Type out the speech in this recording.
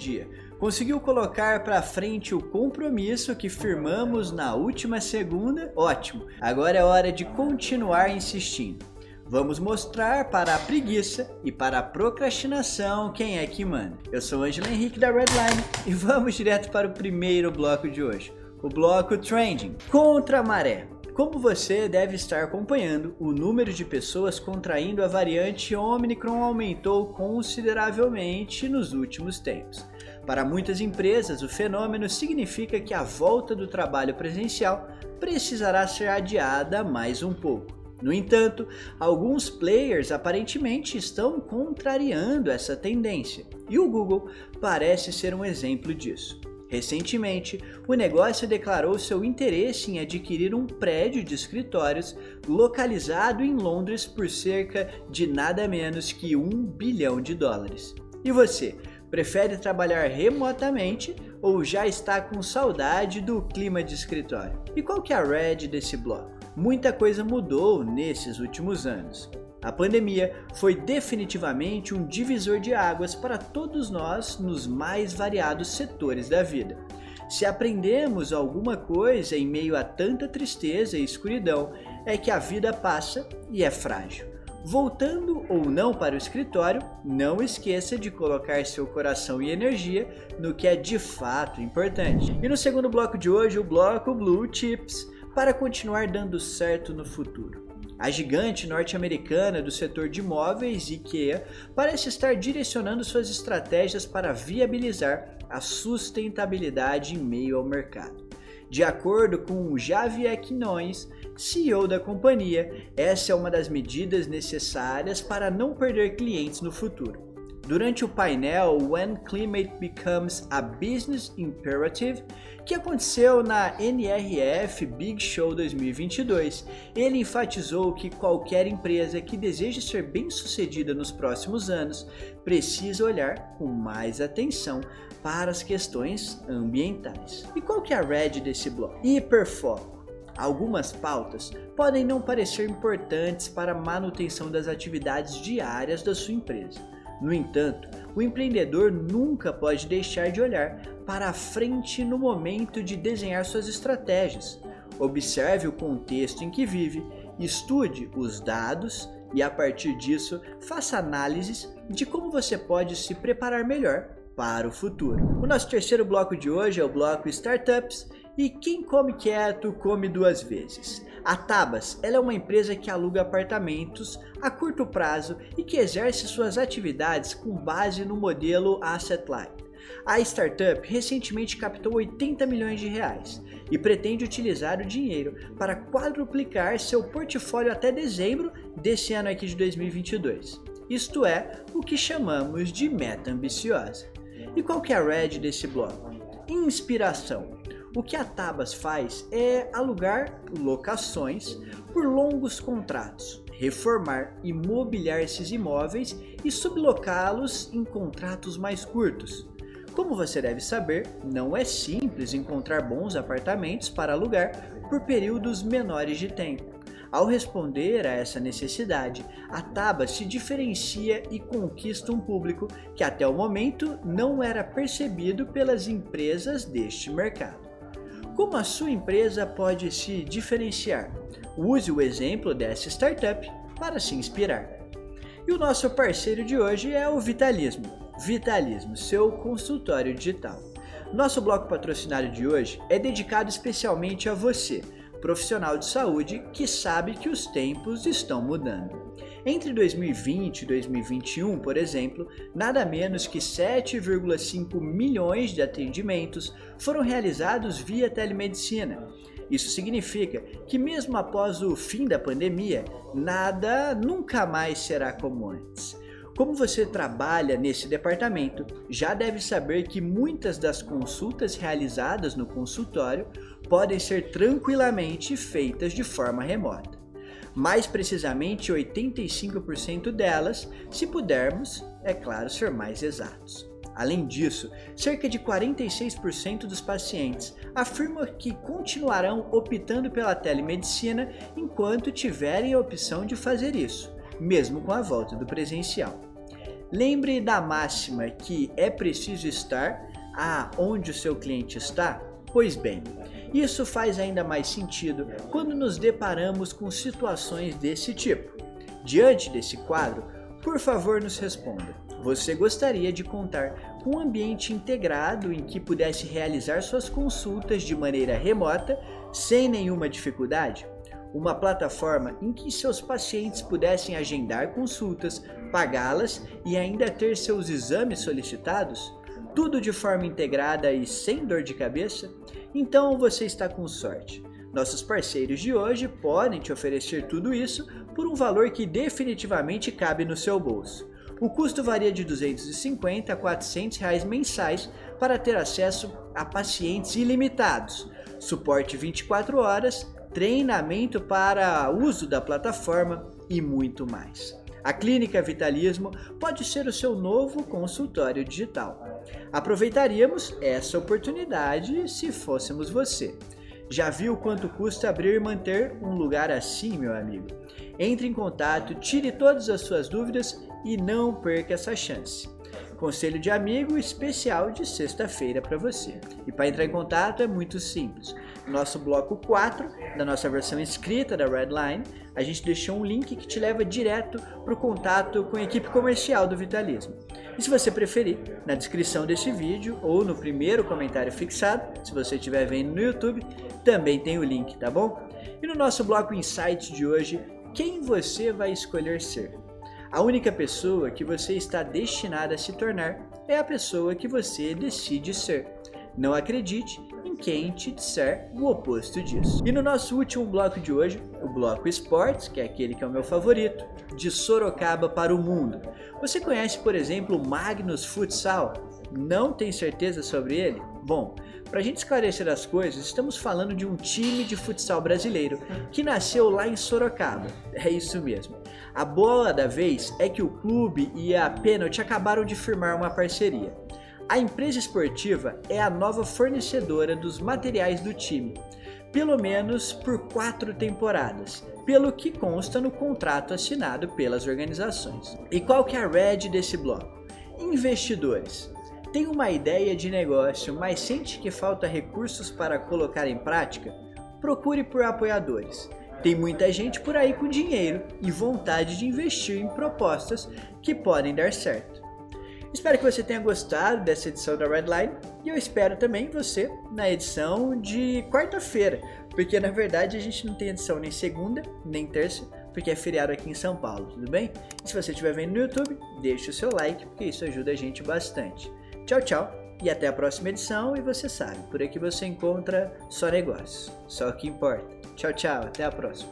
dia. Conseguiu colocar para frente o compromisso que firmamos na última segunda? Ótimo! Agora é hora de continuar insistindo. Vamos mostrar para a preguiça e para a procrastinação quem é que manda. Eu sou Angela Henrique da Redline e vamos direto para o primeiro bloco de hoje, o bloco Trending contra a maré. Como você deve estar acompanhando, o número de pessoas contraindo a variante Omicron aumentou consideravelmente nos últimos tempos. Para muitas empresas, o fenômeno significa que a volta do trabalho presencial precisará ser adiada mais um pouco. No entanto, alguns players aparentemente estão contrariando essa tendência, e o Google parece ser um exemplo disso. Recentemente, o negócio declarou seu interesse em adquirir um prédio de escritórios localizado em Londres por cerca de nada menos que um bilhão de dólares. E você, Prefere trabalhar remotamente ou já está com saudade do clima de escritório? E qual que é a red desse bloco? Muita coisa mudou nesses últimos anos. A pandemia foi definitivamente um divisor de águas para todos nós nos mais variados setores da vida. Se aprendemos alguma coisa em meio a tanta tristeza e escuridão, é que a vida passa e é frágil. Voltando ou não para o escritório, não esqueça de colocar seu coração e energia no que é de fato importante. E no segundo bloco de hoje, o bloco Blue Chips, para continuar dando certo no futuro. A gigante norte-americana do setor de imóveis, IKEA, parece estar direcionando suas estratégias para viabilizar a sustentabilidade em meio ao mercado. De acordo com Javier Quinones, CEO da companhia, essa é uma das medidas necessárias para não perder clientes no futuro. Durante o painel When Climate Becomes a Business Imperative, que aconteceu na NRF Big Show 2022, ele enfatizou que qualquer empresa que deseje ser bem-sucedida nos próximos anos precisa olhar com mais atenção para as questões ambientais. E qual que é a red desse bloco? Hiperfoco Algumas pautas podem não parecer importantes para a manutenção das atividades diárias da sua empresa. No entanto, o empreendedor nunca pode deixar de olhar para a frente no momento de desenhar suas estratégias. Observe o contexto em que vive, estude os dados e, a partir disso, faça análises de como você pode se preparar melhor para o futuro. O nosso terceiro bloco de hoje é o bloco Startups e quem come quieto come duas vezes. A Tabas ela é uma empresa que aluga apartamentos a curto prazo e que exerce suas atividades com base no modelo Asset Light. A startup recentemente captou 80 milhões de reais e pretende utilizar o dinheiro para quadruplicar seu portfólio até dezembro desse ano aqui de 2022. Isto é o que chamamos de meta ambiciosa. E qual que é a red desse bloco? Inspiração. O que a Tabas faz é alugar locações por longos contratos, reformar e mobiliar esses imóveis e sublocá-los em contratos mais curtos. Como você deve saber, não é simples encontrar bons apartamentos para alugar por períodos menores de tempo. Ao responder a essa necessidade, a Tabas se diferencia e conquista um público que até o momento não era percebido pelas empresas deste mercado. Como a sua empresa pode se diferenciar? Use o exemplo dessa startup para se inspirar. E o nosso parceiro de hoje é o Vitalismo. Vitalismo, seu consultório digital. Nosso bloco patrocinário de hoje é dedicado especialmente a você profissional de saúde que sabe que os tempos estão mudando. Entre 2020 e 2021, por exemplo, nada menos que 7,5 milhões de atendimentos foram realizados via telemedicina. Isso significa que, mesmo após o fim da pandemia, nada nunca mais será como antes. Como você trabalha nesse departamento, já deve saber que muitas das consultas realizadas no consultório podem ser tranquilamente feitas de forma remota. Mais precisamente 85% delas, se pudermos, é claro, ser mais exatos. Além disso, cerca de 46% dos pacientes afirmam que continuarão optando pela telemedicina enquanto tiverem a opção de fazer isso, mesmo com a volta do presencial. Lembre da máxima que é preciso estar aonde o seu cliente está? Pois bem, isso faz ainda mais sentido quando nos deparamos com situações desse tipo. Diante desse quadro, por favor, nos responda. Você gostaria de contar com um ambiente integrado em que pudesse realizar suas consultas de maneira remota sem nenhuma dificuldade? Uma plataforma em que seus pacientes pudessem agendar consultas, pagá-las e ainda ter seus exames solicitados? Tudo de forma integrada e sem dor de cabeça? Então você está com sorte. Nossos parceiros de hoje podem te oferecer tudo isso por um valor que definitivamente cabe no seu bolso. O custo varia de 250 a 400 reais mensais para ter acesso a pacientes ilimitados, suporte 24 horas, treinamento para uso da plataforma e muito mais. A Clínica Vitalismo pode ser o seu novo consultório digital. Aproveitaríamos essa oportunidade se fôssemos você. Já viu quanto custa abrir e manter um lugar assim, meu amigo? Entre em contato, tire todas as suas dúvidas e não perca essa chance. Conselho de amigo especial de sexta-feira para você. E para entrar em contato é muito simples. Nosso bloco 4 da nossa versão escrita da Redline, a gente deixou um link que te leva direto para o contato com a equipe comercial do Vitalismo. E se você preferir, na descrição desse vídeo ou no primeiro comentário fixado, se você estiver vendo no YouTube, também tem o link, tá bom? E no nosso bloco Insight de hoje, quem você vai escolher ser? A única pessoa que você está destinada a se tornar é a pessoa que você decide ser. Não acredite em quem te disser o oposto disso. E no nosso último bloco de hoje, o bloco Esportes, que é aquele que é o meu favorito, de Sorocaba para o mundo. Você conhece, por exemplo, o Magnus Futsal? Não tem certeza sobre ele? Bom, para a gente esclarecer as coisas, estamos falando de um time de futsal brasileiro que nasceu lá em Sorocaba. É isso mesmo. A bola da vez é que o clube e a Penalty acabaram de firmar uma parceria. A empresa esportiva é a nova fornecedora dos materiais do time, pelo menos por quatro temporadas, pelo que consta no contrato assinado pelas organizações. E qual que é a red desse bloco? Investidores. Tem uma ideia de negócio, mas sente que falta recursos para colocar em prática? Procure por apoiadores. Tem muita gente por aí com dinheiro e vontade de investir em propostas que podem dar certo. Espero que você tenha gostado dessa edição da Redline e eu espero também você na edição de quarta-feira, porque na verdade a gente não tem edição nem segunda nem terça, porque é feriado aqui em São Paulo, tudo bem? E se você estiver vendo no YouTube, deixe o seu like, porque isso ajuda a gente bastante. Tchau, tchau e até a próxima edição. E você sabe, por aqui você encontra só negócios, só o que importa. Tchau, tchau, até a próxima.